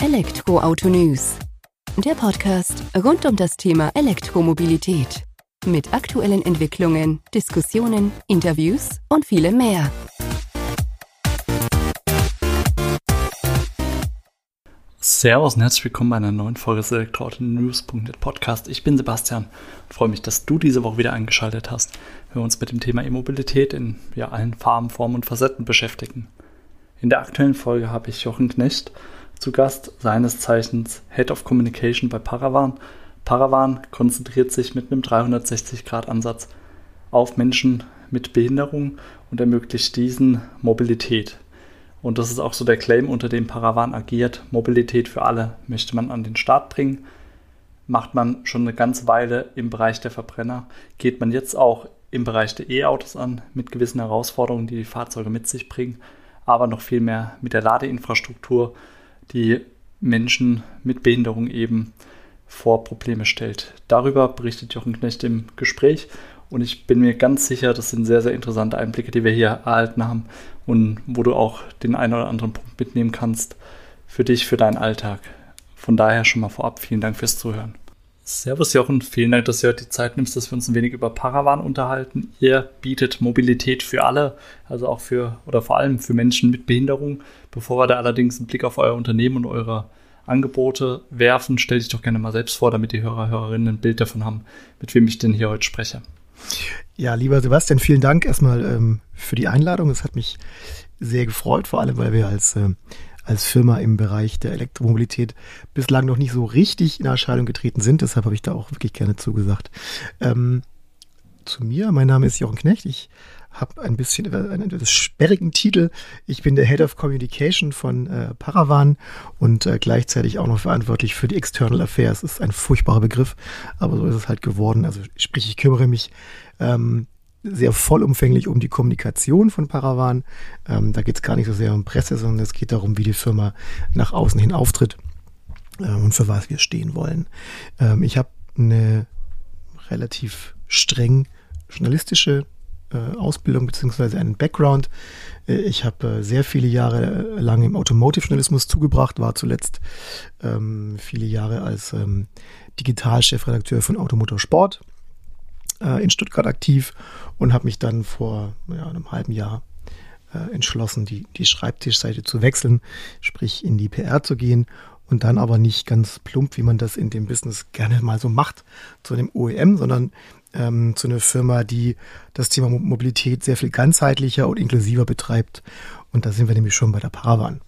Elektroauto News. Der Podcast rund um das Thema Elektromobilität. Mit aktuellen Entwicklungen, Diskussionen, Interviews und vielem mehr. Servus und herzlich willkommen bei einer neuen Folge des Elektroauto-News.net Podcast. Ich bin Sebastian freue mich, dass du diese Woche wieder eingeschaltet hast, wenn wir uns mit dem Thema E-Mobilität in ja, allen Farben, Formen und Facetten beschäftigen. In der aktuellen Folge habe ich Jochen Knecht zu Gast, seines Zeichens Head of Communication bei Paravan. Paravan konzentriert sich mit einem 360-Grad-Ansatz auf Menschen mit Behinderung und ermöglicht diesen Mobilität. Und das ist auch so der Claim, unter dem Paravan agiert. Mobilität für alle möchte man an den Start bringen. Macht man schon eine ganze Weile im Bereich der Verbrenner, geht man jetzt auch im Bereich der E-Autos an, mit gewissen Herausforderungen, die die Fahrzeuge mit sich bringen, aber noch viel mehr mit der Ladeinfrastruktur, die Menschen mit Behinderung eben vor Probleme stellt. Darüber berichtet Jochen Knecht im Gespräch und ich bin mir ganz sicher, das sind sehr, sehr interessante Einblicke, die wir hier erhalten haben und wo du auch den einen oder anderen Punkt mitnehmen kannst für dich, für deinen Alltag. Von daher schon mal vorab vielen Dank fürs Zuhören. Servus Jochen, vielen Dank, dass du heute die Zeit nimmst, dass wir uns ein wenig über Paravan unterhalten. Ihr bietet Mobilität für alle, also auch für oder vor allem für Menschen mit Behinderung. Bevor wir da allerdings einen Blick auf euer Unternehmen und eure Angebote werfen, stell dich doch gerne mal selbst vor, damit die Hörer, Hörerinnen ein Bild davon haben, mit wem ich denn hier heute spreche. Ja, lieber Sebastian, vielen Dank erstmal ähm, für die Einladung. Es hat mich sehr gefreut, vor allem weil wir als äh, als Firma im Bereich der Elektromobilität bislang noch nicht so richtig in Erscheinung getreten sind. Deshalb habe ich da auch wirklich gerne zugesagt. Ähm, zu mir, mein Name ist Jochen Knecht. Ich habe ein bisschen einen etwas sperrigen Titel. Ich bin der Head of Communication von äh, Paravan und äh, gleichzeitig auch noch verantwortlich für die External Affairs. Das ist ein furchtbarer Begriff, aber so ist es halt geworden. Also sprich, ich kümmere mich ähm, sehr vollumfänglich um die Kommunikation von Paravan. Ähm, da geht es gar nicht so sehr um Presse, sondern es geht darum, wie die Firma nach außen hin auftritt äh, und für was wir stehen wollen. Ähm, ich habe eine relativ streng journalistische Ausbildung beziehungsweise einen Background. Äh, ich habe äh, sehr viele Jahre lang im Automotive-Journalismus zugebracht, war zuletzt ähm, viele Jahre als ähm, Digitalchefredakteur von Automotor Sport äh, in Stuttgart aktiv und habe mich dann vor ja, einem halben Jahr äh, entschlossen, die, die Schreibtischseite zu wechseln, sprich in die PR zu gehen und dann aber nicht ganz plump, wie man das in dem Business gerne mal so macht, zu einem OEM, sondern ähm, zu einer Firma, die das Thema Mobilität sehr viel ganzheitlicher und inklusiver betreibt. Und da sind wir nämlich schon bei der Paravan.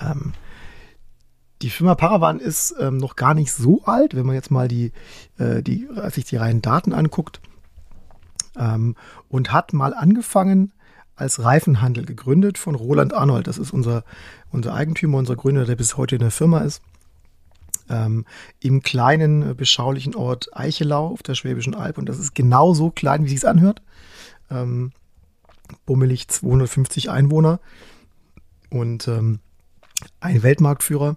Ähm, die Firma Paravan ist ähm, noch gar nicht so alt, wenn man jetzt mal die, äh, die, sich die reinen Daten anguckt. Ähm, und hat mal angefangen als Reifenhandel gegründet von Roland Arnold. Das ist unser, unser Eigentümer, unser Gründer, der bis heute in der Firma ist. Ähm, Im kleinen, äh, beschaulichen Ort Eichelau auf der Schwäbischen Alb. Und das ist genau so klein, wie es anhört. Ähm, bummelig 250 Einwohner. Und ähm, ein Weltmarktführer.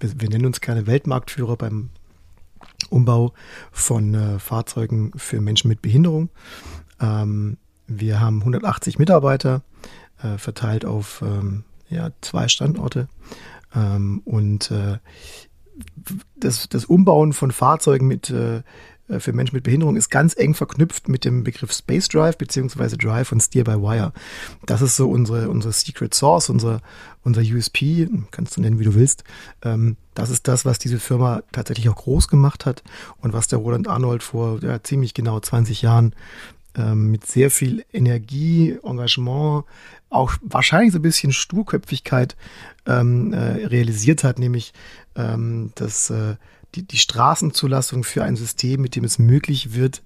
Wir, wir, nennen uns keine Weltmarktführer beim Umbau von äh, Fahrzeugen für Menschen mit Behinderung. Ähm, wir haben 180 Mitarbeiter äh, verteilt auf ähm, ja, zwei Standorte. Ähm, und äh, das, das Umbauen von Fahrzeugen mit äh, äh, für Menschen mit Behinderung ist ganz eng verknüpft mit dem Begriff Space Drive beziehungsweise Drive und Steer by Wire. Das ist so unsere, unsere Secret Source, unser, unser USP, kannst du nennen, wie du willst. Ähm, das ist das, was diese Firma tatsächlich auch groß gemacht hat und was der Roland Arnold vor ja, ziemlich genau 20 Jahren mit sehr viel Energie, Engagement, auch wahrscheinlich so ein bisschen Sturköpfigkeit ähm, äh, realisiert hat, nämlich ähm, dass äh, die, die Straßenzulassung für ein System, mit dem es möglich wird,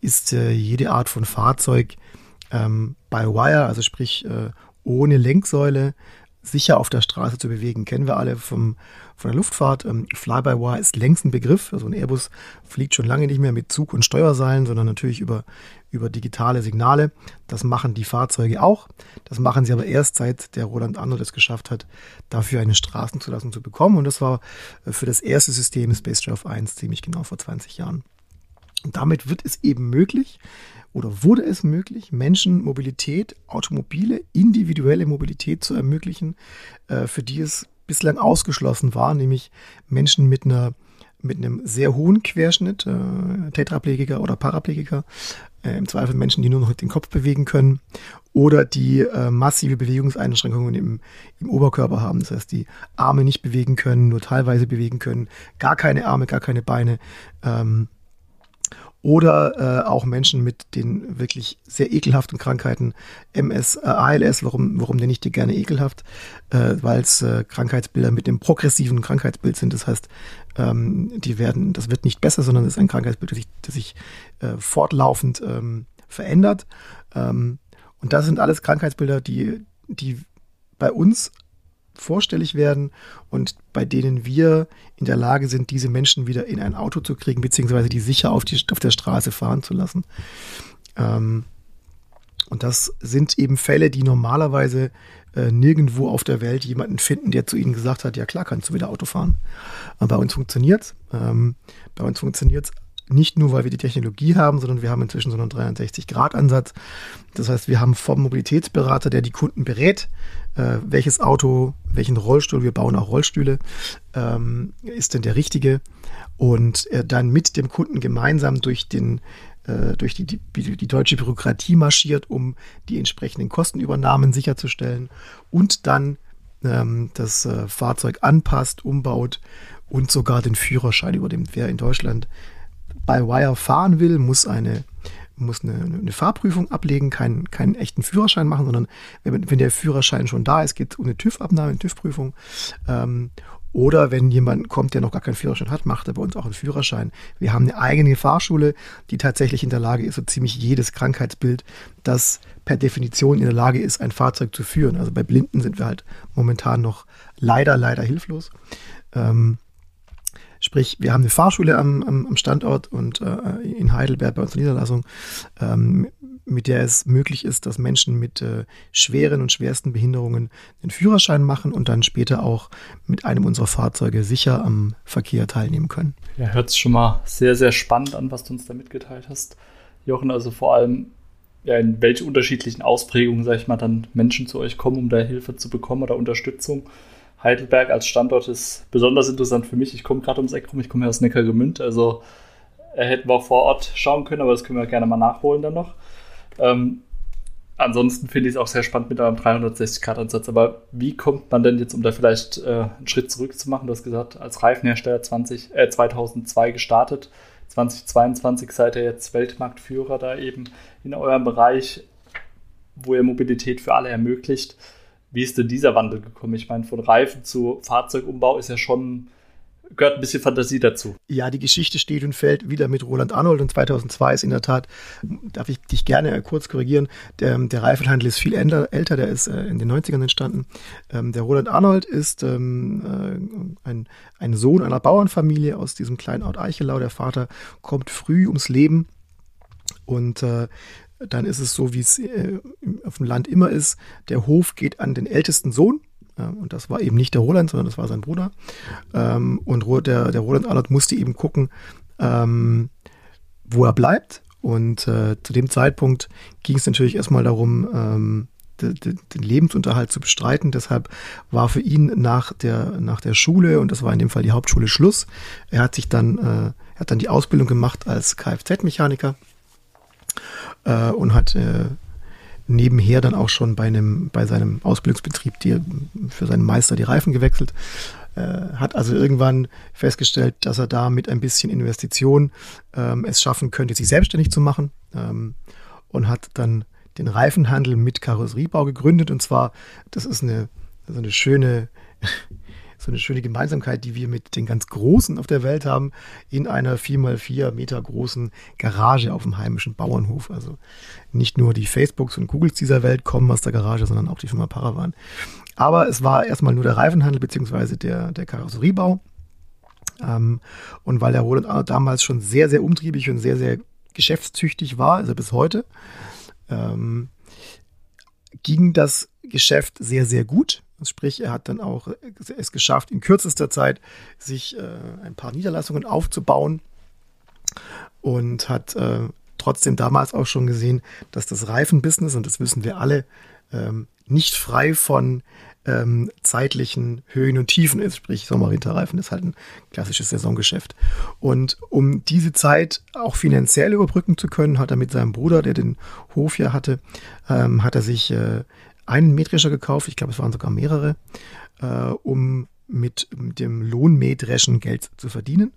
ist äh, jede Art von Fahrzeug ähm, by Wire, also sprich äh, ohne Lenksäule, sicher auf der Straße zu bewegen. Kennen wir alle vom, von der Luftfahrt. Ähm, Fly-by-Wire ist längst ein Begriff. Also ein Airbus fliegt schon lange nicht mehr mit Zug und Steuerseilen, sondern natürlich über, über digitale Signale. Das machen die Fahrzeuge auch. Das machen sie aber erst seit der Roland Arnold es geschafft hat, dafür eine Straßenzulassung zu bekommen. Und das war äh, für das erste System Space Drive 1 ziemlich genau vor 20 Jahren. Und damit wird es eben möglich, oder wurde es möglich, Menschen Mobilität, automobile, individuelle Mobilität zu ermöglichen, äh, für die es bislang ausgeschlossen war, nämlich Menschen mit einer mit einem sehr hohen Querschnitt, äh, Tetraplegiker oder Paraplegiker, äh, im Zweifel Menschen, die nur noch den Kopf bewegen können oder die äh, massive Bewegungseinschränkungen im, im Oberkörper haben. Das heißt, die Arme nicht bewegen können, nur teilweise bewegen können, gar keine Arme, gar keine Beine. Ähm, oder äh, auch Menschen mit den wirklich sehr ekelhaften Krankheiten, MS, äh, ALS, warum, warum nenne ich die gerne ekelhaft? Äh, Weil es äh, Krankheitsbilder mit dem progressiven Krankheitsbild sind. Das heißt, ähm, die werden, das wird nicht besser, sondern es ist ein Krankheitsbild, das sich, das sich äh, fortlaufend ähm, verändert. Ähm, und das sind alles Krankheitsbilder, die, die bei uns vorstellig werden und bei denen wir in der Lage sind, diese Menschen wieder in ein Auto zu kriegen, beziehungsweise die sicher auf, die, auf der Straße fahren zu lassen. Ähm, und das sind eben Fälle, die normalerweise äh, nirgendwo auf der Welt jemanden finden, der zu ihnen gesagt hat, ja klar, kannst du wieder Auto fahren. Aber bei uns funktioniert ähm, Bei uns funktioniert nicht nur, weil wir die Technologie haben, sondern wir haben inzwischen so einen 360-Grad-Ansatz. Das heißt, wir haben vom Mobilitätsberater, der die Kunden berät, äh, welches Auto, welchen Rollstuhl, wir bauen auch Rollstühle, ähm, ist denn der richtige und er dann mit dem Kunden gemeinsam durch den äh, durch die, die, die deutsche Bürokratie marschiert, um die entsprechenden Kostenübernahmen sicherzustellen und dann ähm, das äh, Fahrzeug anpasst, umbaut und sogar den Führerschein übernimmt. Wer in Deutschland bei Wire fahren will, muss eine muss eine, eine Fahrprüfung ablegen, keinen, keinen echten Führerschein machen, sondern wenn, wenn der Führerschein schon da ist, geht es um eine TÜV-Abnahme, eine TÜV-Prüfung. Ähm, oder wenn jemand kommt, der noch gar keinen Führerschein hat, macht er bei uns auch einen Führerschein. Wir haben eine eigene Fahrschule, die tatsächlich in der Lage ist, so ziemlich jedes Krankheitsbild, das per Definition in der Lage ist, ein Fahrzeug zu führen. Also bei Blinden sind wir halt momentan noch leider, leider hilflos. Ähm, Sprich, wir haben eine Fahrschule am, am, Standort und äh, in Heidelberg bei unserer Niederlassung, ähm, mit der es möglich ist, dass Menschen mit äh, schweren und schwersten Behinderungen den Führerschein machen und dann später auch mit einem unserer Fahrzeuge sicher am Verkehr teilnehmen können. Ja, hört sich schon mal sehr, sehr spannend an, was du uns da mitgeteilt hast. Jochen, also vor allem ja, in welche unterschiedlichen Ausprägungen, sag ich mal, dann Menschen zu euch kommen, um da Hilfe zu bekommen oder Unterstützung. Heidelberg als Standort ist besonders interessant für mich. Ich komme gerade ums Eck rum, ich komme ja aus Neckargemünd, also äh, hätten wir vor Ort schauen können, aber das können wir gerne mal nachholen dann noch. Ähm, ansonsten finde ich es auch sehr spannend mit einem 360-Grad-Ansatz. Aber wie kommt man denn jetzt, um da vielleicht äh, einen Schritt zurück zu machen? Du hast gesagt, als Reifenhersteller 20, äh, 2002 gestartet, 2022 seid ihr jetzt Weltmarktführer da eben in eurem Bereich, wo ihr Mobilität für alle ermöglicht. Wie ist denn dieser Wandel gekommen? Ich meine, von Reifen zu Fahrzeugumbau ist ja schon, gehört ein bisschen Fantasie dazu. Ja, die Geschichte steht und fällt wieder mit Roland Arnold und 2002 ist in der Tat, darf ich dich gerne kurz korrigieren, der, der Reifenhandel ist viel älter, der ist äh, in den 90ern entstanden. Ähm, der Roland Arnold ist ähm, äh, ein, ein Sohn einer Bauernfamilie aus diesem kleinen Ort Eichelau. Der Vater kommt früh ums Leben und äh, dann ist es so, wie es äh, auf dem Land immer ist. Der Hof geht an den ältesten Sohn. Ja, und das war eben nicht der Roland, sondern das war sein Bruder. Ähm, und der, der Roland Arnold musste eben gucken, ähm, wo er bleibt. Und äh, zu dem Zeitpunkt ging es natürlich erstmal darum, ähm, den Lebensunterhalt zu bestreiten. Deshalb war für ihn nach der, nach der Schule, und das war in dem Fall die Hauptschule, Schluss. Er hat sich dann, äh, hat dann die Ausbildung gemacht als Kfz-Mechaniker äh, und hat äh, nebenher dann auch schon bei einem bei seinem Ausbildungsbetrieb die, für seinen Meister die Reifen gewechselt. Äh, hat also irgendwann festgestellt, dass er da mit ein bisschen Investition ähm, es schaffen könnte, sich selbstständig zu machen ähm, und hat dann den Reifenhandel mit Karosseriebau gegründet. Und zwar, das ist eine, so eine schöne so eine schöne Gemeinsamkeit, die wir mit den ganz Großen auf der Welt haben, in einer 4x4 Meter großen Garage auf dem heimischen Bauernhof. Also nicht nur die Facebooks und Googles dieser Welt kommen aus der Garage, sondern auch die Firma Paravan. Aber es war erstmal nur der Reifenhandel beziehungsweise der, der Karosseriebau. Ähm, und weil der Roland damals schon sehr, sehr umtriebig und sehr, sehr geschäftstüchtig war, also bis heute, ähm, ging das Geschäft sehr, sehr gut. Sprich, er hat dann auch es geschafft, in kürzester Zeit sich äh, ein paar Niederlassungen aufzubauen und hat äh, trotzdem damals auch schon gesehen, dass das Reifenbusiness, und das wissen wir alle, ähm, nicht frei von ähm, zeitlichen Höhen und Tiefen ist, sprich Sommerwinterreifen ist halt ein klassisches Saisongeschäft. Und um diese Zeit auch finanziell überbrücken zu können, hat er mit seinem Bruder, der den Hof ja hatte, ähm, hat er sich äh, einen Mähdrescher gekauft, ich glaube es waren sogar mehrere, äh, um mit, dem Lohnmähdreschen Geld zu verdienen.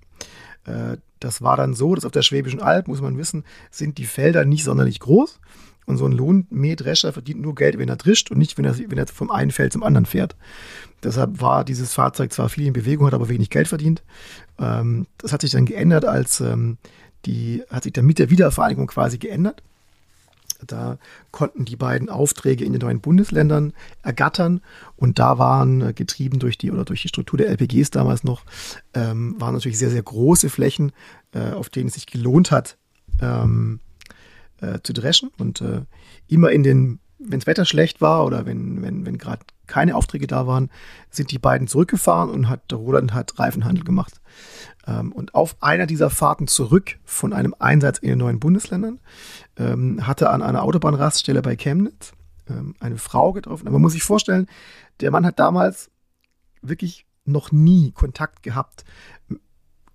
Äh, das war dann so, dass auf der Schwäbischen Alb, muss man wissen, sind die Felder nicht sonderlich groß. Und so ein Lohnmähdrescher verdient nur Geld, wenn er drischt und nicht, wenn er, wenn er vom einen Feld zum anderen fährt. Deshalb war dieses Fahrzeug zwar viel in Bewegung, hat aber wenig Geld verdient. Ähm, das hat sich dann geändert, als ähm, die, hat sich dann mit der Wiedervereinigung quasi geändert. Da konnten die beiden Aufträge in den neuen Bundesländern ergattern und da waren äh, getrieben durch die oder durch die Struktur der LPGs damals noch, ähm, waren natürlich sehr, sehr große Flächen, äh, auf denen es sich gelohnt hat, ähm, äh, zu dreschen. Und äh, immer in den, wenn das Wetter schlecht war oder wenn, wenn, wenn gerade keine Aufträge da waren, sind die beiden zurückgefahren und hat Roland hat Reifenhandel gemacht. Ähm, und auf einer dieser Fahrten zurück von einem Einsatz in den neuen Bundesländern hatte an einer Autobahnraststelle bei Chemnitz ähm, eine Frau getroffen. Aber man muss sich vorstellen, der Mann hat damals wirklich noch nie Kontakt gehabt,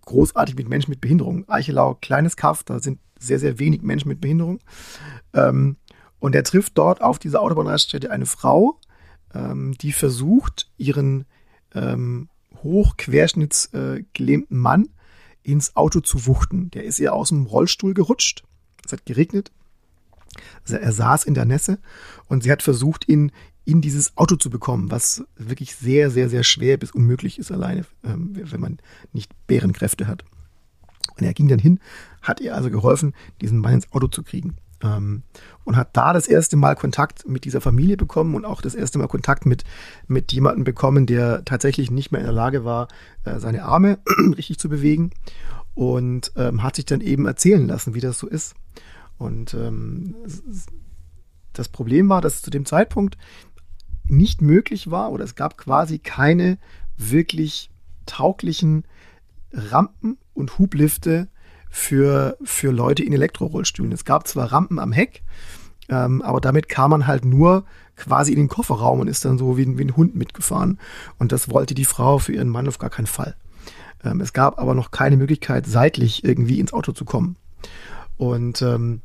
großartig mit Menschen mit Behinderung. Eichelau, kleines Kaff, da sind sehr, sehr wenig Menschen mit Behinderung. Ähm, und er trifft dort auf dieser Autobahnraststätte eine Frau, ähm, die versucht, ihren ähm, hochquerschnittsgelähmten äh, Mann ins Auto zu wuchten. Der ist ihr aus dem Rollstuhl gerutscht. Es hat geregnet. Er saß in der Nässe und sie hat versucht, ihn in dieses Auto zu bekommen, was wirklich sehr, sehr, sehr schwer bis unmöglich ist alleine, ähm, wenn man nicht Bärenkräfte hat. Und er ging dann hin, hat ihr also geholfen, diesen Mann ins Auto zu kriegen. Ähm, und hat da das erste Mal Kontakt mit dieser Familie bekommen und auch das erste Mal Kontakt mit, mit jemandem bekommen, der tatsächlich nicht mehr in der Lage war, äh, seine Arme richtig zu bewegen. Und ähm, hat sich dann eben erzählen lassen, wie das so ist. Und ähm, das Problem war, dass es zu dem Zeitpunkt nicht möglich war oder es gab quasi keine wirklich tauglichen Rampen und Hublifte für, für Leute in Elektrorollstühlen. Es gab zwar Rampen am Heck, ähm, aber damit kam man halt nur quasi in den Kofferraum und ist dann so wie, wie ein Hund mitgefahren. Und das wollte die Frau für ihren Mann auf gar keinen Fall. Ähm, es gab aber noch keine Möglichkeit, seitlich irgendwie ins Auto zu kommen. Und ähm,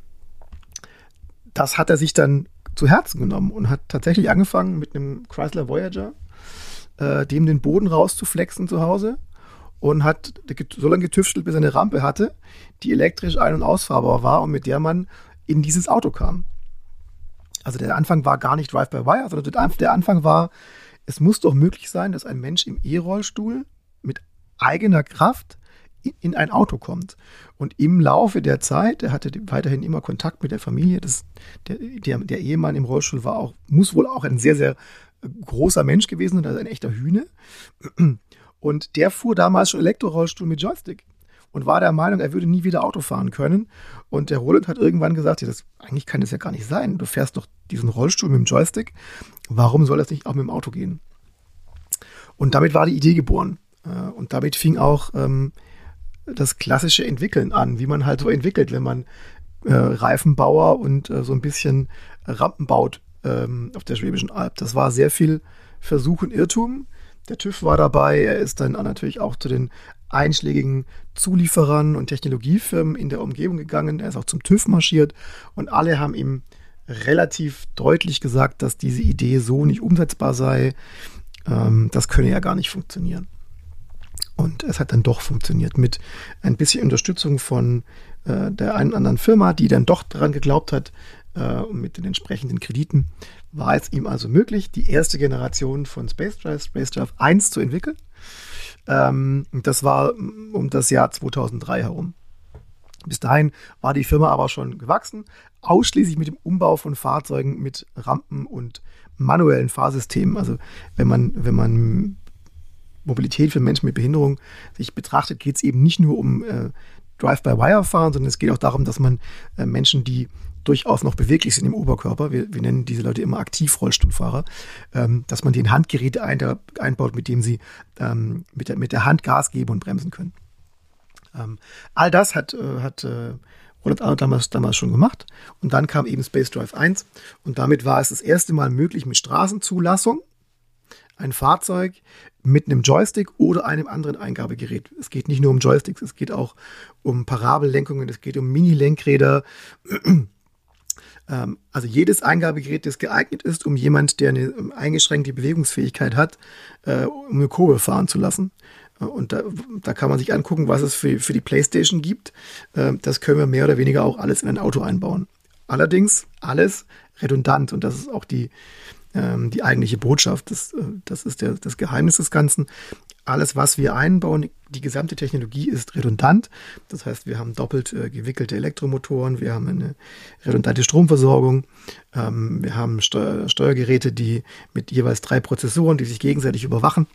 das hat er sich dann zu Herzen genommen und hat tatsächlich angefangen mit einem Chrysler Voyager, äh, dem den Boden rauszuflexen zu Hause und hat so lange getüftelt, bis er eine Rampe hatte, die elektrisch ein- und ausfahrbar war und mit der man in dieses Auto kam. Also der Anfang war gar nicht Drive-by-Wire, sondern der Anfang war, es muss doch möglich sein, dass ein Mensch im E-Rollstuhl mit eigener Kraft in ein Auto kommt. Und im Laufe der Zeit, er hatte weiterhin immer Kontakt mit der Familie, das, der, der, der Ehemann im Rollstuhl war auch, muss wohl auch ein sehr, sehr großer Mensch gewesen sein, also ein echter Hühne. Und der fuhr damals schon Elektrorollstuhl mit Joystick und war der Meinung, er würde nie wieder Auto fahren können. Und der Roland hat irgendwann gesagt, ja, das, eigentlich kann das ja gar nicht sein. Du fährst doch diesen Rollstuhl mit dem Joystick. Warum soll das nicht auch mit dem Auto gehen? Und damit war die Idee geboren. Äh, und damit fing auch ähm, das klassische Entwickeln an, wie man halt so entwickelt, wenn man äh, Reifenbauer und äh, so ein bisschen Rampen baut ähm, auf der Schwäbischen Alb. Das war sehr viel Versuch und Irrtum. Der TÜV war dabei. Er ist dann natürlich auch zu den einschlägigen Zulieferern und Technologiefirmen in der Umgebung gegangen. Er ist auch zum TÜV marschiert und alle haben ihm relativ deutlich gesagt, dass diese Idee so nicht umsetzbar sei. Ähm, das könne ja gar nicht funktionieren. Und es hat dann doch funktioniert mit ein bisschen Unterstützung von äh, der einen anderen Firma, die dann doch daran geglaubt hat, äh, mit den entsprechenden Krediten war es ihm also möglich, die erste Generation von Space Drive, Space Drive 1 zu entwickeln. Ähm, das war um das Jahr 2003 herum. Bis dahin war die Firma aber schon gewachsen, ausschließlich mit dem Umbau von Fahrzeugen mit Rampen und manuellen Fahrsystemen. Also wenn man, wenn man Mobilität für Menschen mit Behinderung sich betrachtet, geht es eben nicht nur um äh, Drive-by-Wire fahren, sondern es geht auch darum, dass man äh, Menschen, die durchaus noch beweglich sind im Oberkörper, wir, wir nennen diese Leute immer Aktivrollstuhlfahrer, ähm, dass man den Handgeräte ein, einbaut, mit dem sie ähm, mit, der, mit der Hand Gas geben und bremsen können. Ähm, all das hat, äh, hat äh, Roland Arnold damals, damals schon gemacht. Und dann kam eben Space Drive 1 und damit war es das erste Mal möglich mit Straßenzulassung ein Fahrzeug mit einem Joystick oder einem anderen Eingabegerät. Es geht nicht nur um Joysticks, es geht auch um Parabellenkungen, es geht um Mini-Lenkräder. Ähm, also jedes Eingabegerät, das geeignet ist, um jemand, der eine eingeschränkte Bewegungsfähigkeit hat, äh, um eine Kurve fahren zu lassen. Äh, und da, da kann man sich angucken, was es für, für die PlayStation gibt. Äh, das können wir mehr oder weniger auch alles in ein Auto einbauen. Allerdings alles redundant und das ist auch die, ähm, die eigentliche Botschaft. Das, äh, das ist der, das Geheimnis des Ganzen. Alles, was wir einbauen, die gesamte Technologie ist redundant. Das heißt, wir haben doppelt äh, gewickelte Elektromotoren, wir haben eine redundante Stromversorgung, ähm, wir haben Steuer Steuergeräte, die mit jeweils drei Prozessoren, die sich gegenseitig überwachen.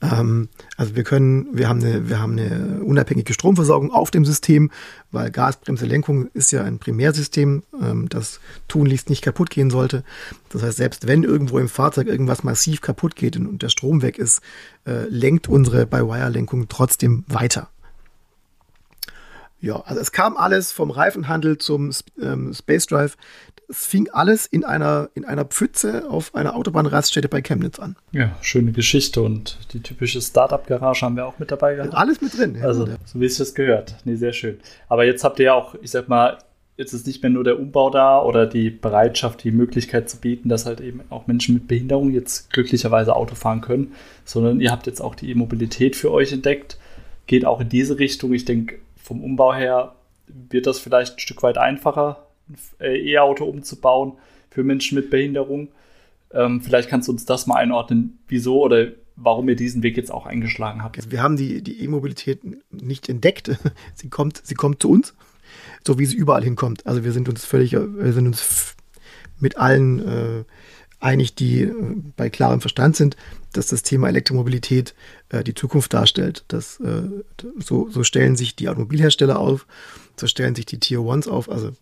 Ähm, also wir können, wir haben, eine, wir haben eine unabhängige Stromversorgung auf dem System, weil Gasbremse Lenkung ist ja ein Primärsystem, ähm, das tunlichst nicht kaputt gehen sollte. Das heißt, selbst wenn irgendwo im Fahrzeug irgendwas massiv kaputt geht und der Strom weg ist, äh, lenkt unsere By-Wire-Lenkung trotzdem weiter. Ja, also es kam alles vom Reifenhandel zum ähm, Space Drive. Es fing alles in einer, in einer Pfütze auf einer Autobahnraststätte bei Chemnitz an. Ja, schöne Geschichte und die typische Startup-Garage haben wir auch mit dabei gehabt. Alles mit drin. Ja, also, so wie es das gehört. Nee, sehr schön. Aber jetzt habt ihr ja auch, ich sag mal, jetzt ist nicht mehr nur der Umbau da oder die Bereitschaft, die Möglichkeit zu bieten, dass halt eben auch Menschen mit Behinderung jetzt glücklicherweise Auto fahren können, sondern ihr habt jetzt auch die E-Mobilität für euch entdeckt. Geht auch in diese Richtung. Ich denke, vom Umbau her wird das vielleicht ein Stück weit einfacher, ein äh, E-Auto umzubauen für Menschen mit Behinderung. Ähm, vielleicht kannst du uns das mal einordnen, wieso oder warum ihr diesen Weg jetzt auch eingeschlagen habt. Wir haben die, die E-Mobilität nicht entdeckt. Sie kommt, sie kommt zu uns, so wie sie überall hinkommt. Also wir sind uns völlig, wir sind uns mit allen äh, einig, die äh, bei klarem Verstand sind, dass das Thema Elektromobilität äh, die Zukunft darstellt. Das, äh, so, so stellen sich die Automobilhersteller auf, so stellen sich die Tier Ones auf. Also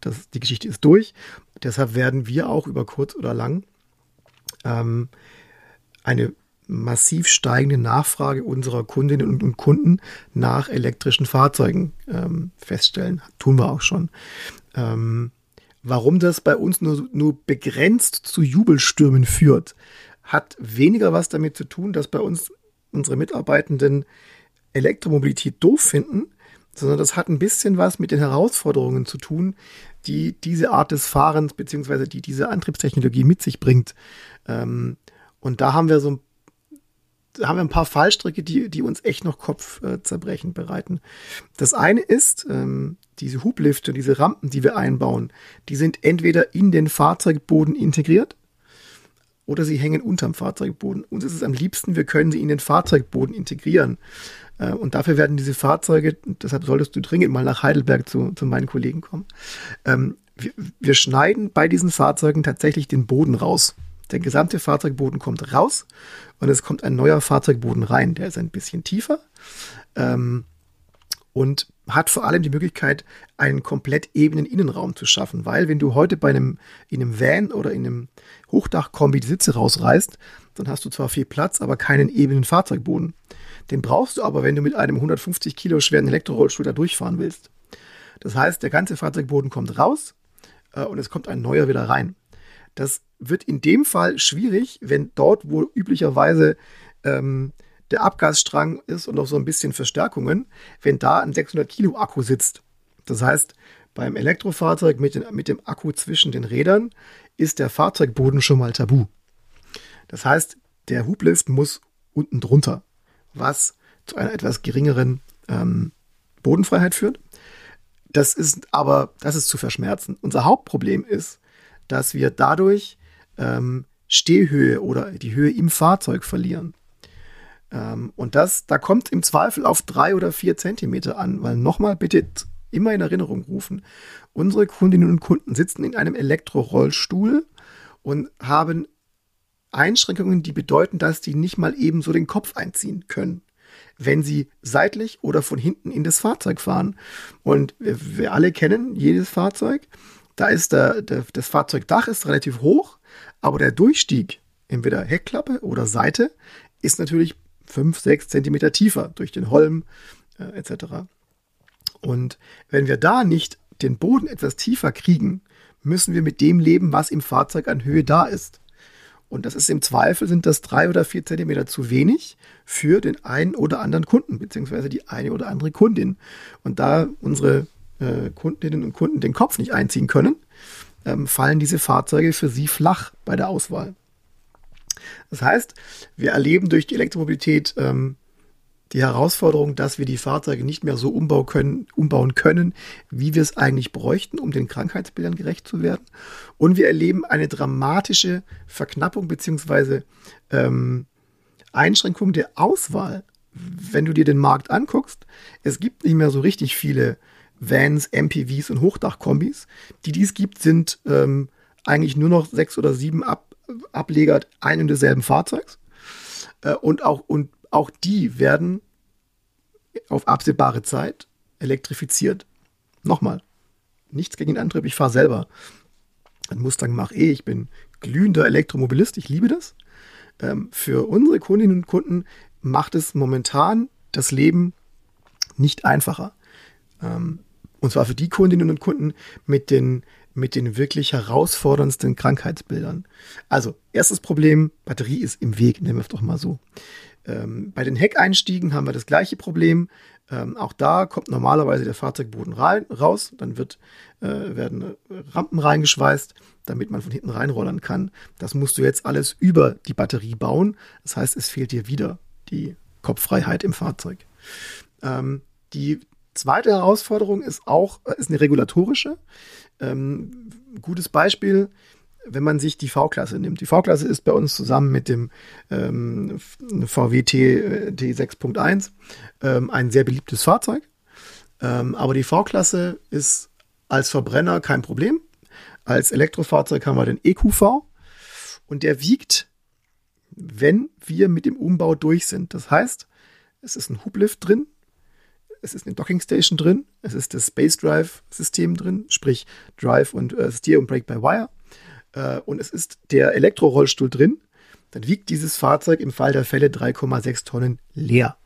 das, die Geschichte ist durch. Deshalb werden wir auch über kurz oder lang ähm, eine massiv steigende Nachfrage unserer Kundinnen und, und Kunden nach elektrischen Fahrzeugen ähm, feststellen. Tun wir auch schon. Ähm, Warum das bei uns nur, nur begrenzt zu Jubelstürmen führt, hat weniger was damit zu tun, dass bei uns unsere Mitarbeitenden Elektromobilität doof finden, sondern das hat ein bisschen was mit den Herausforderungen zu tun, die diese Art des Fahrens beziehungsweise die diese Antriebstechnologie mit sich bringt. Ähm, und da haben wir so ein haben wir ein paar Fallstricke, die, die uns echt noch Kopfzerbrechen äh, bereiten. Das eine ist, ähm, diese Hublifte, diese Rampen, die wir einbauen, die sind entweder in den Fahrzeugboden integriert oder sie hängen unterm Fahrzeugboden. Uns ist es am liebsten, wir können sie in den Fahrzeugboden integrieren. Äh, und dafür werden diese Fahrzeuge, deshalb solltest du dringend mal nach Heidelberg zu, zu meinen Kollegen kommen. Ähm, wir, wir schneiden bei diesen Fahrzeugen tatsächlich den Boden raus. Der gesamte Fahrzeugboden kommt raus und es kommt ein neuer Fahrzeugboden rein. Der ist ein bisschen tiefer ähm, und hat vor allem die Möglichkeit, einen komplett ebenen Innenraum zu schaffen. Weil wenn du heute bei einem, in einem Van oder in einem Hochdachkombi die Sitze rausreißt, dann hast du zwar viel Platz, aber keinen ebenen Fahrzeugboden. Den brauchst du aber, wenn du mit einem 150 Kilo schweren Elektrorollstuhl da durchfahren willst. Das heißt, der ganze Fahrzeugboden kommt raus äh, und es kommt ein neuer wieder rein. Das wird in dem Fall schwierig, wenn dort, wo üblicherweise ähm, der Abgasstrang ist und noch so ein bisschen Verstärkungen, wenn da ein 600 Kilo Akku sitzt. Das heißt, beim Elektrofahrzeug mit, den, mit dem Akku zwischen den Rädern ist der Fahrzeugboden schon mal tabu. Das heißt, der Hublift muss unten drunter, was zu einer etwas geringeren ähm, Bodenfreiheit führt. Das ist aber, das ist zu verschmerzen. Unser Hauptproblem ist, dass wir dadurch ähm, Stehhöhe oder die Höhe im Fahrzeug verlieren. Ähm, und das, da kommt im Zweifel auf drei oder vier Zentimeter an, weil nochmal bitte immer in Erinnerung rufen. Unsere Kundinnen und Kunden sitzen in einem Elektrorollstuhl und haben Einschränkungen, die bedeuten, dass die nicht mal eben so den Kopf einziehen können, wenn sie seitlich oder von hinten in das Fahrzeug fahren. Und wir, wir alle kennen jedes Fahrzeug. Da ist der, der, das Fahrzeugdach ist relativ hoch, aber der Durchstieg, entweder Heckklappe oder Seite, ist natürlich 5, 6 Zentimeter tiefer durch den Holm äh, etc. Und wenn wir da nicht den Boden etwas tiefer kriegen, müssen wir mit dem leben, was im Fahrzeug an Höhe da ist. Und das ist im Zweifel, sind das drei oder vier Zentimeter zu wenig für den einen oder anderen Kunden, beziehungsweise die eine oder andere Kundin. Und da unsere äh, Kundinnen und Kunden den Kopf nicht einziehen können, ähm, fallen diese Fahrzeuge für sie flach bei der Auswahl. Das heißt, wir erleben durch die Elektromobilität ähm, die Herausforderung, dass wir die Fahrzeuge nicht mehr so umbau können, umbauen können, wie wir es eigentlich bräuchten, um den Krankheitsbildern gerecht zu werden. Und wir erleben eine dramatische Verknappung bzw. Ähm, Einschränkung der Auswahl. Wenn du dir den Markt anguckst, es gibt nicht mehr so richtig viele Vans, MPVs und Hochdachkombis. Die, die es gibt, sind ähm, eigentlich nur noch sechs oder sieben Ab Ableger ein und desselben Fahrzeugs. Äh, und, auch, und auch die werden auf absehbare Zeit elektrifiziert. Nochmal, nichts gegen den Antrieb, ich fahre selber. Ein Mustang Mach-E, ich bin glühender Elektromobilist, ich liebe das. Ähm, für unsere Kundinnen und Kunden macht es momentan das Leben nicht einfacher. Ähm, und zwar für die Kundinnen und Kunden mit den, mit den wirklich herausforderndsten Krankheitsbildern. Also, erstes Problem, Batterie ist im Weg, nehmen wir es doch mal so. Ähm, bei den Heckeinstiegen haben wir das gleiche Problem. Ähm, auch da kommt normalerweise der Fahrzeugboden rein, raus, dann wird, äh, werden Rampen reingeschweißt, damit man von hinten reinrollern kann. Das musst du jetzt alles über die Batterie bauen. Das heißt, es fehlt dir wieder die Kopffreiheit im Fahrzeug. Ähm, die zweite Herausforderung ist auch äh, ist eine regulatorische. Ähm, gutes Beispiel wenn man sich die V-Klasse nimmt. Die V-Klasse ist bei uns zusammen mit dem ähm, VW T, T6.1 ähm, ein sehr beliebtes Fahrzeug. Ähm, aber die V-Klasse ist als Verbrenner kein Problem. Als Elektrofahrzeug haben wir den EQV und der wiegt, wenn wir mit dem Umbau durch sind. Das heißt, es ist ein Hublift drin, es ist eine Docking Station drin, es ist das Space Drive System drin, sprich Drive und äh, Steer und Brake by Wire äh, und es ist der Elektrorollstuhl drin, dann wiegt dieses Fahrzeug im Fall der Fälle 3,6 Tonnen leer.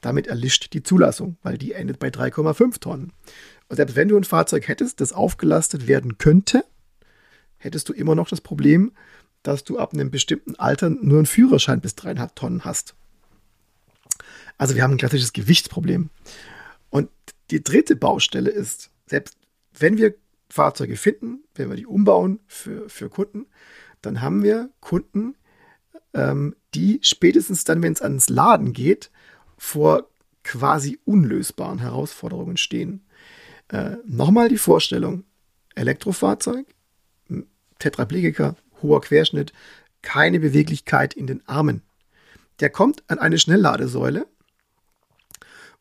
Damit erlischt die Zulassung, weil die endet bei 3,5 Tonnen. Und selbst wenn du ein Fahrzeug hättest, das aufgelastet werden könnte, hättest du immer noch das Problem, dass du ab einem bestimmten Alter nur einen Führerschein bis 3,5 Tonnen hast. Also wir haben ein klassisches Gewichtsproblem. Und die dritte Baustelle ist, selbst wenn wir Fahrzeuge finden, wenn wir die umbauen für, für Kunden, dann haben wir Kunden, ähm, die spätestens dann, wenn es ans Laden geht, vor quasi unlösbaren Herausforderungen stehen. Äh, Nochmal die Vorstellung, Elektrofahrzeug, Tetraplegiker, hoher Querschnitt, keine Beweglichkeit in den Armen. Der kommt an eine Schnellladesäule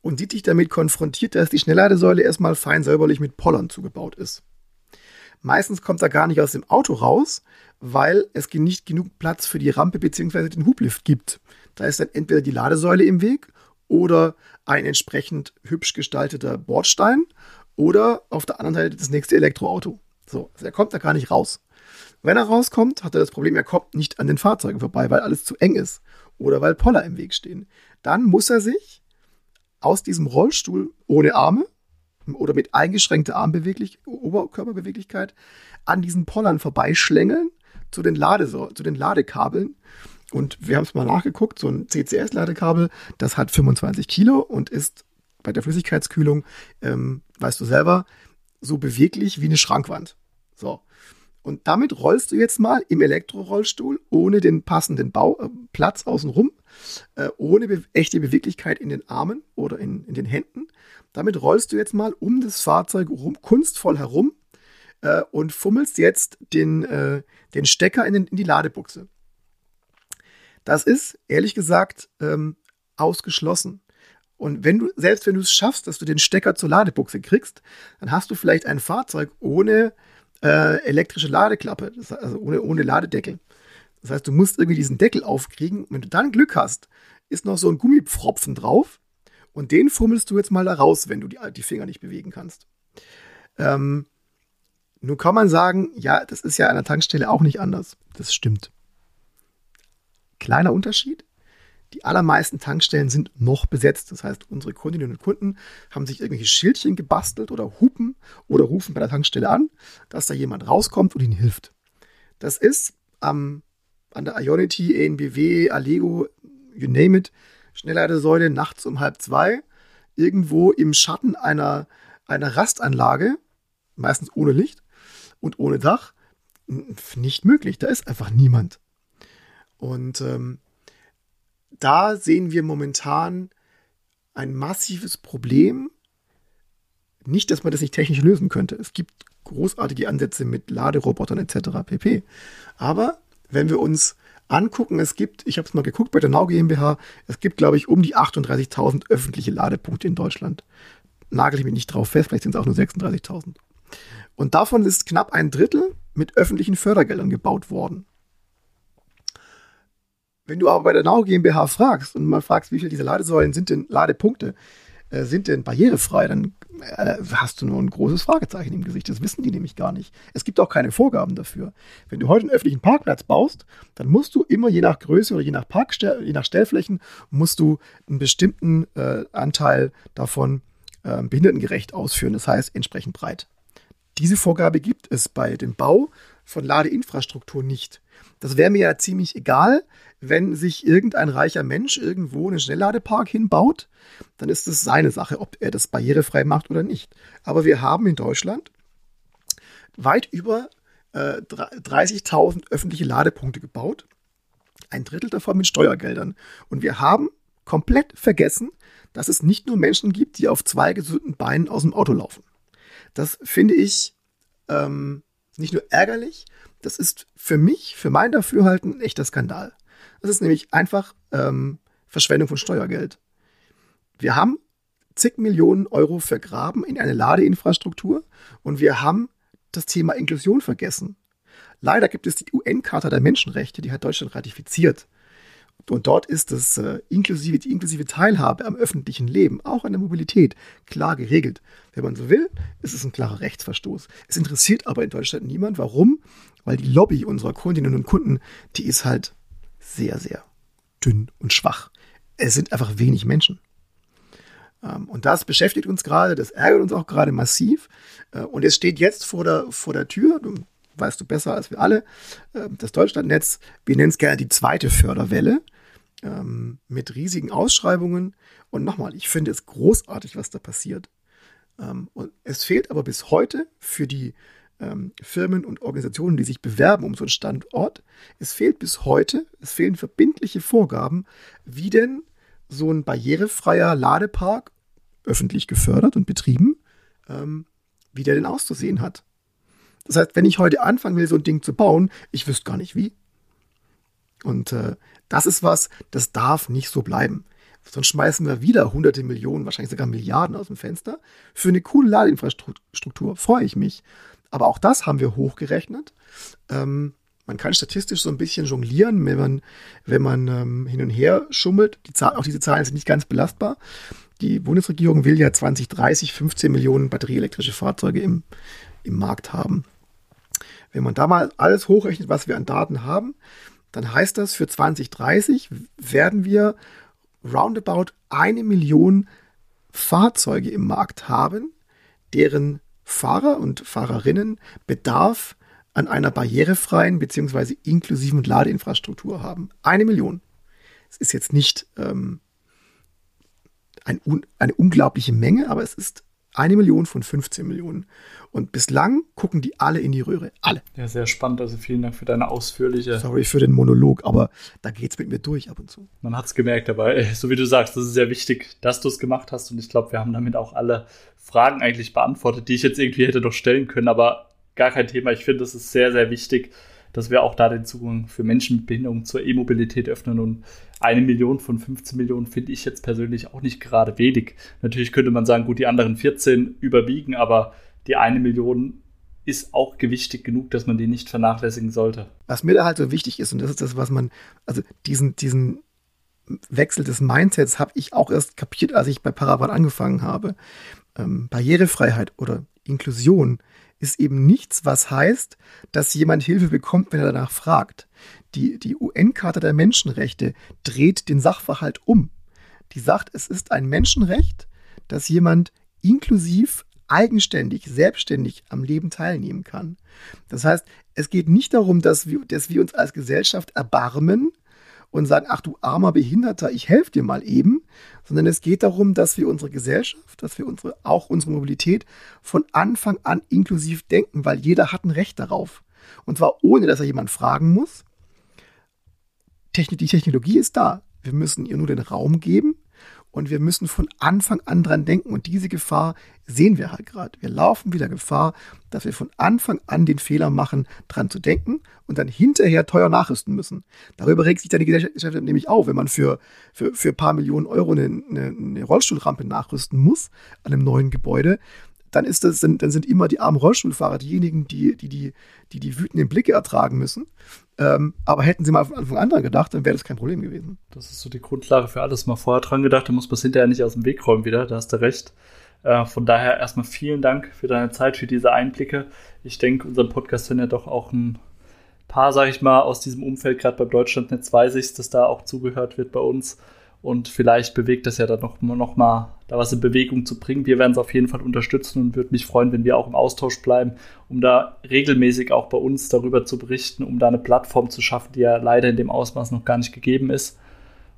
und sieht sich damit konfrontiert, dass die Schnellladesäule erstmal fein säuberlich mit Pollern zugebaut ist. Meistens kommt er gar nicht aus dem Auto raus, weil es nicht genug Platz für die Rampe bzw. den Hublift gibt. Da ist dann entweder die Ladesäule im Weg oder ein entsprechend hübsch gestalteter Bordstein oder auf der anderen Seite das nächste Elektroauto. So, also er kommt da gar nicht raus. Wenn er rauskommt, hat er das Problem, er kommt nicht an den Fahrzeugen vorbei, weil alles zu eng ist oder weil Poller im Weg stehen. Dann muss er sich aus diesem Rollstuhl ohne Arme oder mit eingeschränkter Armbeweglich Oberkörperbeweglichkeit an diesen Pollern vorbeischlängeln zu den, zu den Ladekabeln. Und wir haben es mal nachgeguckt, so ein CCS-Ladekabel, das hat 25 Kilo und ist bei der Flüssigkeitskühlung, ähm, weißt du selber, so beweglich wie eine Schrankwand. Und damit rollst du jetzt mal im Elektrorollstuhl ohne den passenden Bau, äh, Platz außenrum, äh, ohne be echte Beweglichkeit in den Armen oder in, in den Händen damit rollst du jetzt mal um das Fahrzeug rum, kunstvoll herum äh, und fummelst jetzt den, äh, den Stecker in, den, in, die Ladebuchse. Das ist, ehrlich gesagt, ähm, ausgeschlossen. Und wenn du, selbst wenn du es schaffst, dass du den Stecker zur Ladebuchse kriegst, dann hast du vielleicht ein Fahrzeug ohne äh, elektrische Ladeklappe, also ohne, ohne Ladedeckel. Das heißt, du musst irgendwie diesen Deckel aufkriegen. Und wenn du dann Glück hast, ist noch so ein Gummipfropfen drauf. Und den fummelst du jetzt mal da raus, wenn du die, die Finger nicht bewegen kannst. Ähm, nun kann man sagen, ja, das ist ja an der Tankstelle auch nicht anders. Das stimmt. Kleiner Unterschied. Die allermeisten Tankstellen sind noch besetzt. Das heißt, unsere Kundinnen und Kunden haben sich irgendwelche Schildchen gebastelt oder hupen oder rufen bei der Tankstelle an, dass da jemand rauskommt und ihnen hilft. Das ist am an der Ionity, ENBW, Allego, you name it, Schnellladesäule nachts um halb zwei, irgendwo im Schatten einer, einer Rastanlage, meistens ohne Licht und ohne Dach, nicht möglich. Da ist einfach niemand. Und ähm, da sehen wir momentan ein massives Problem. Nicht, dass man das nicht technisch lösen könnte. Es gibt großartige Ansätze mit Laderobotern etc. pp. Aber wenn wir uns angucken, es gibt, ich habe es mal geguckt bei der Nau GmbH, es gibt, glaube ich, um die 38.000 öffentliche Ladepunkte in Deutschland. Nagel ich mich nicht drauf fest, vielleicht sind es auch nur 36.000. Und davon ist knapp ein Drittel mit öffentlichen Fördergeldern gebaut worden. Wenn du aber bei der Nau GmbH fragst und mal fragst, wie viele dieser Ladesäulen sind denn Ladepunkte, äh, sind denn barrierefrei, dann äh, hast du nur ein großes Fragezeichen im Gesicht. Das wissen die nämlich gar nicht. Es gibt auch keine Vorgaben dafür. Wenn du heute einen öffentlichen Parkplatz baust, dann musst du immer je nach Größe oder je nach, Parkstell je nach Stellflächen, musst du einen bestimmten äh, Anteil davon äh, behindertengerecht ausführen. Das heißt entsprechend breit. Diese Vorgabe gibt es bei dem Bau von Ladeinfrastruktur nicht. Das wäre mir ja ziemlich egal, wenn sich irgendein reicher Mensch irgendwo einen Schnellladepark hinbaut, dann ist es seine Sache, ob er das barrierefrei macht oder nicht. Aber wir haben in Deutschland weit über äh, 30.000 öffentliche Ladepunkte gebaut, ein Drittel davon mit Steuergeldern. Und wir haben komplett vergessen, dass es nicht nur Menschen gibt, die auf zwei gesunden Beinen aus dem Auto laufen. Das finde ich ähm, nicht nur ärgerlich, das ist für mich, für mein Dafürhalten, ein echter Skandal. Das ist nämlich einfach ähm, Verschwendung von Steuergeld. Wir haben zig Millionen Euro vergraben in eine Ladeinfrastruktur und wir haben das Thema Inklusion vergessen. Leider gibt es die UN-Charta der Menschenrechte, die hat Deutschland ratifiziert. Und dort ist das äh, inklusive, die inklusive Teilhabe am öffentlichen Leben, auch an der Mobilität, klar geregelt. Wenn man so will, ist es ein klarer Rechtsverstoß. Es interessiert aber in Deutschland niemand. Warum? Weil die Lobby unserer Kundinnen und Kunden, die ist halt sehr, sehr dünn und schwach. Es sind einfach wenig Menschen. Ähm, und das beschäftigt uns gerade, das ärgert uns auch gerade massiv. Äh, und es steht jetzt vor der, vor der Tür, weißt du besser als wir alle, äh, das Deutschlandnetz, wir nennen es gerne die zweite Förderwelle, ähm, mit riesigen Ausschreibungen. Und nochmal, ich finde es großartig, was da passiert. Ähm, und es fehlt aber bis heute für die ähm, Firmen und Organisationen, die sich bewerben um so einen Standort, es fehlt bis heute, es fehlen verbindliche Vorgaben, wie denn so ein barrierefreier Ladepark, öffentlich gefördert und betrieben, ähm, wie der denn auszusehen hat. Das heißt, wenn ich heute anfangen will, so ein Ding zu bauen, ich wüsste gar nicht wie. Und äh, das ist was, das darf nicht so bleiben. Sonst schmeißen wir wieder hunderte Millionen, wahrscheinlich sogar Milliarden aus dem Fenster. Für eine coole Ladeinfrastruktur freue ich mich. Aber auch das haben wir hochgerechnet. Ähm, man kann statistisch so ein bisschen jonglieren, wenn man, wenn man ähm, hin und her schummelt. Die Zahl, auch diese Zahlen sind nicht ganz belastbar. Die Bundesregierung will ja 2030 15 Millionen batterieelektrische Fahrzeuge im, im Markt haben. Wenn man da mal alles hochrechnet, was wir an Daten haben, dann heißt das, für 2030 werden wir roundabout eine Million Fahrzeuge im Markt haben, deren Fahrer und Fahrerinnen Bedarf an einer barrierefreien bzw. inklusiven Ladeinfrastruktur haben. Eine Million. Es ist jetzt nicht ähm, ein, eine unglaubliche Menge, aber es ist eine Million von 15 Millionen. Und bislang gucken die alle in die Röhre. Alle. Ja, sehr spannend. Also vielen Dank für deine ausführliche. Sorry für den Monolog, aber da geht es mit mir durch ab und zu. Man hat es gemerkt, aber äh, so wie du sagst, das ist sehr wichtig, dass du es gemacht hast. Und ich glaube, wir haben damit auch alle Fragen eigentlich beantwortet, die ich jetzt irgendwie hätte noch stellen können. Aber gar kein Thema. Ich finde, es ist sehr, sehr wichtig, dass wir auch da den Zugang für Menschen mit Behinderung zur E-Mobilität öffnen. Und eine Million von 15 Millionen finde ich jetzt persönlich auch nicht gerade wenig. Natürlich könnte man sagen, gut, die anderen 14 überwiegen, aber die eine Million ist auch gewichtig genug, dass man die nicht vernachlässigen sollte. Was mir da halt so wichtig ist, und das ist das, was man, also diesen, diesen Wechsel des Mindsets habe ich auch erst kapiert, als ich bei Paravan angefangen habe. Ähm, Barrierefreiheit oder Inklusion ist eben nichts, was heißt, dass jemand Hilfe bekommt, wenn er danach fragt. Die, die UN-Charta der Menschenrechte dreht den Sachverhalt um. Die sagt, es ist ein Menschenrecht, dass jemand inklusiv eigenständig, selbstständig am Leben teilnehmen kann. Das heißt, es geht nicht darum, dass wir, dass wir uns als Gesellschaft erbarmen und sagen, ach du armer Behinderter, ich helfe dir mal eben, sondern es geht darum, dass wir unsere Gesellschaft, dass wir unsere, auch unsere Mobilität von Anfang an inklusiv denken, weil jeder hat ein Recht darauf. Und zwar ohne, dass er jemand fragen muss. Technik, die Technologie ist da. Wir müssen ihr nur den Raum geben und wir müssen von Anfang an dran denken. Und diese Gefahr sehen wir halt gerade. Wir laufen wieder Gefahr, dass wir von Anfang an den Fehler machen, dran zu denken und dann hinterher teuer nachrüsten müssen. Darüber regt sich dann die Gesellschaft nämlich auf, wenn man für, für, für ein paar Millionen Euro eine, eine, eine Rollstuhlrampe nachrüsten muss an einem neuen Gebäude dann ist das, dann, sind immer die armen Rollstuhlfahrer diejenigen, die die, die, die, die wütenden Blicke ertragen müssen. Ähm, aber hätten sie mal von Anfang an dran gedacht, dann wäre das kein Problem gewesen. Das ist so die Grundlage für alles. Mal vorher dran gedacht, dann muss man es hinterher nicht aus dem Weg räumen wieder, da hast du recht. Äh, von daher erstmal vielen Dank für deine Zeit, für diese Einblicke. Ich denke, unseren Podcast sind ja doch auch ein paar, sage ich mal, aus diesem Umfeld, gerade beim Deutschlandnetz weiß ich, dass da auch zugehört wird bei uns. Und vielleicht bewegt das ja dann noch, noch mal, da was in Bewegung zu bringen. Wir werden es auf jeden Fall unterstützen und würde mich freuen, wenn wir auch im Austausch bleiben, um da regelmäßig auch bei uns darüber zu berichten, um da eine Plattform zu schaffen, die ja leider in dem Ausmaß noch gar nicht gegeben ist.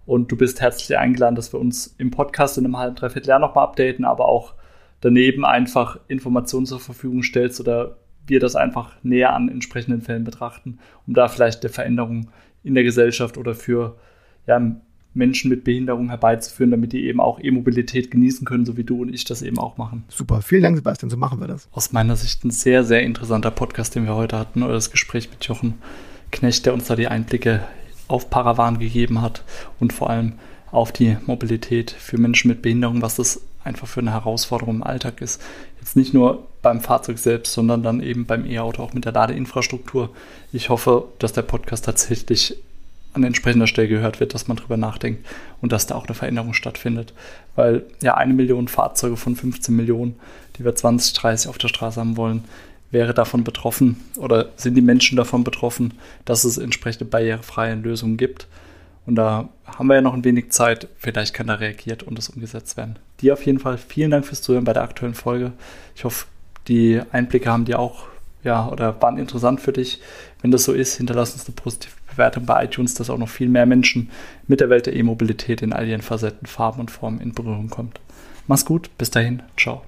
Und du bist herzlich eingeladen, dass wir uns im Podcast in einem halben, dreiviertel Jahr nochmal updaten, aber auch daneben einfach Informationen zur Verfügung stellst oder wir das einfach näher an entsprechenden Fällen betrachten, um da vielleicht eine Veränderung in der Gesellschaft oder für ja, Menschen mit Behinderung herbeizuführen, damit die eben auch E-Mobilität genießen können, so wie du und ich das eben auch machen. Super, vielen Dank, Sebastian, so machen wir das. Aus meiner Sicht ein sehr, sehr interessanter Podcast, den wir heute hatten, oder das Gespräch mit Jochen Knecht, der uns da die Einblicke auf Paravan gegeben hat und vor allem auf die Mobilität für Menschen mit Behinderung, was das einfach für eine Herausforderung im Alltag ist. Jetzt nicht nur beim Fahrzeug selbst, sondern dann eben beim E-Auto auch mit der Ladeinfrastruktur. Ich hoffe, dass der Podcast tatsächlich an entsprechender Stelle gehört wird, dass man darüber nachdenkt und dass da auch eine Veränderung stattfindet. Weil ja eine Million Fahrzeuge von 15 Millionen, die wir 2030 auf der Straße haben wollen, wäre davon betroffen oder sind die Menschen davon betroffen, dass es entsprechende barrierefreie Lösungen gibt. Und da haben wir ja noch ein wenig Zeit. Vielleicht kann da reagiert und es umgesetzt werden. Dir auf jeden Fall vielen Dank fürs Zuhören bei der aktuellen Folge. Ich hoffe, die Einblicke haben dir auch, ja, oder waren interessant für dich. Wenn das so ist, hinterlass uns eine positive Bewertung bei iTunes, dass auch noch viel mehr Menschen mit der Welt der E-Mobilität in all ihren Facetten, Farben und Formen in Berührung kommt. Mach's gut, bis dahin, ciao.